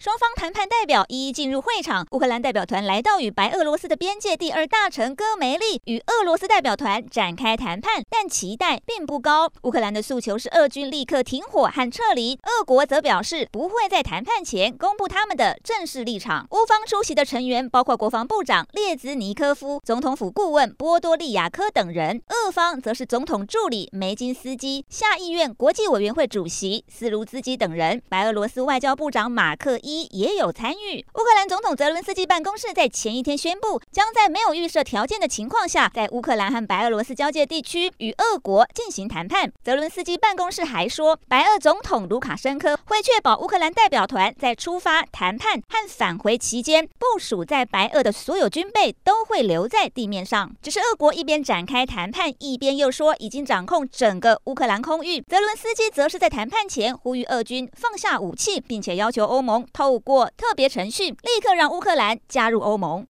双方谈判代表一一进入会场，乌克兰代表团来到与白俄罗斯的边界第二大城戈梅利，与俄罗斯代表团展开谈判，但期待并不高。乌克兰的诉求是俄军立刻停火和撤离，俄国则表示不会在谈判前公布他们的正式立场。乌方出席的成员包括国防部长列兹尼科夫、总统府顾问波多利亚科等人，俄方则是总统助理梅金斯基、下议院国际委员会主席斯卢兹基等人。白俄罗斯外交部长马克伊。一也有参与。乌克兰总统泽伦斯基办公室在前一天宣布，将在没有预设条件的情况下，在乌克兰和白俄罗斯交界地区与俄国进行谈判。泽伦斯基办公室还说，白俄总统卢卡申科会确保乌克兰代表团在出发、谈判和返回期间，部署在白俄的所有军备都会留在地面上。只是俄国一边展开谈判，一边又说已经掌控整个乌克兰空域。泽伦斯基则是在谈判前呼吁俄军放下武器，并且要求欧盟。透过特别程序，立刻让乌克兰加入欧盟。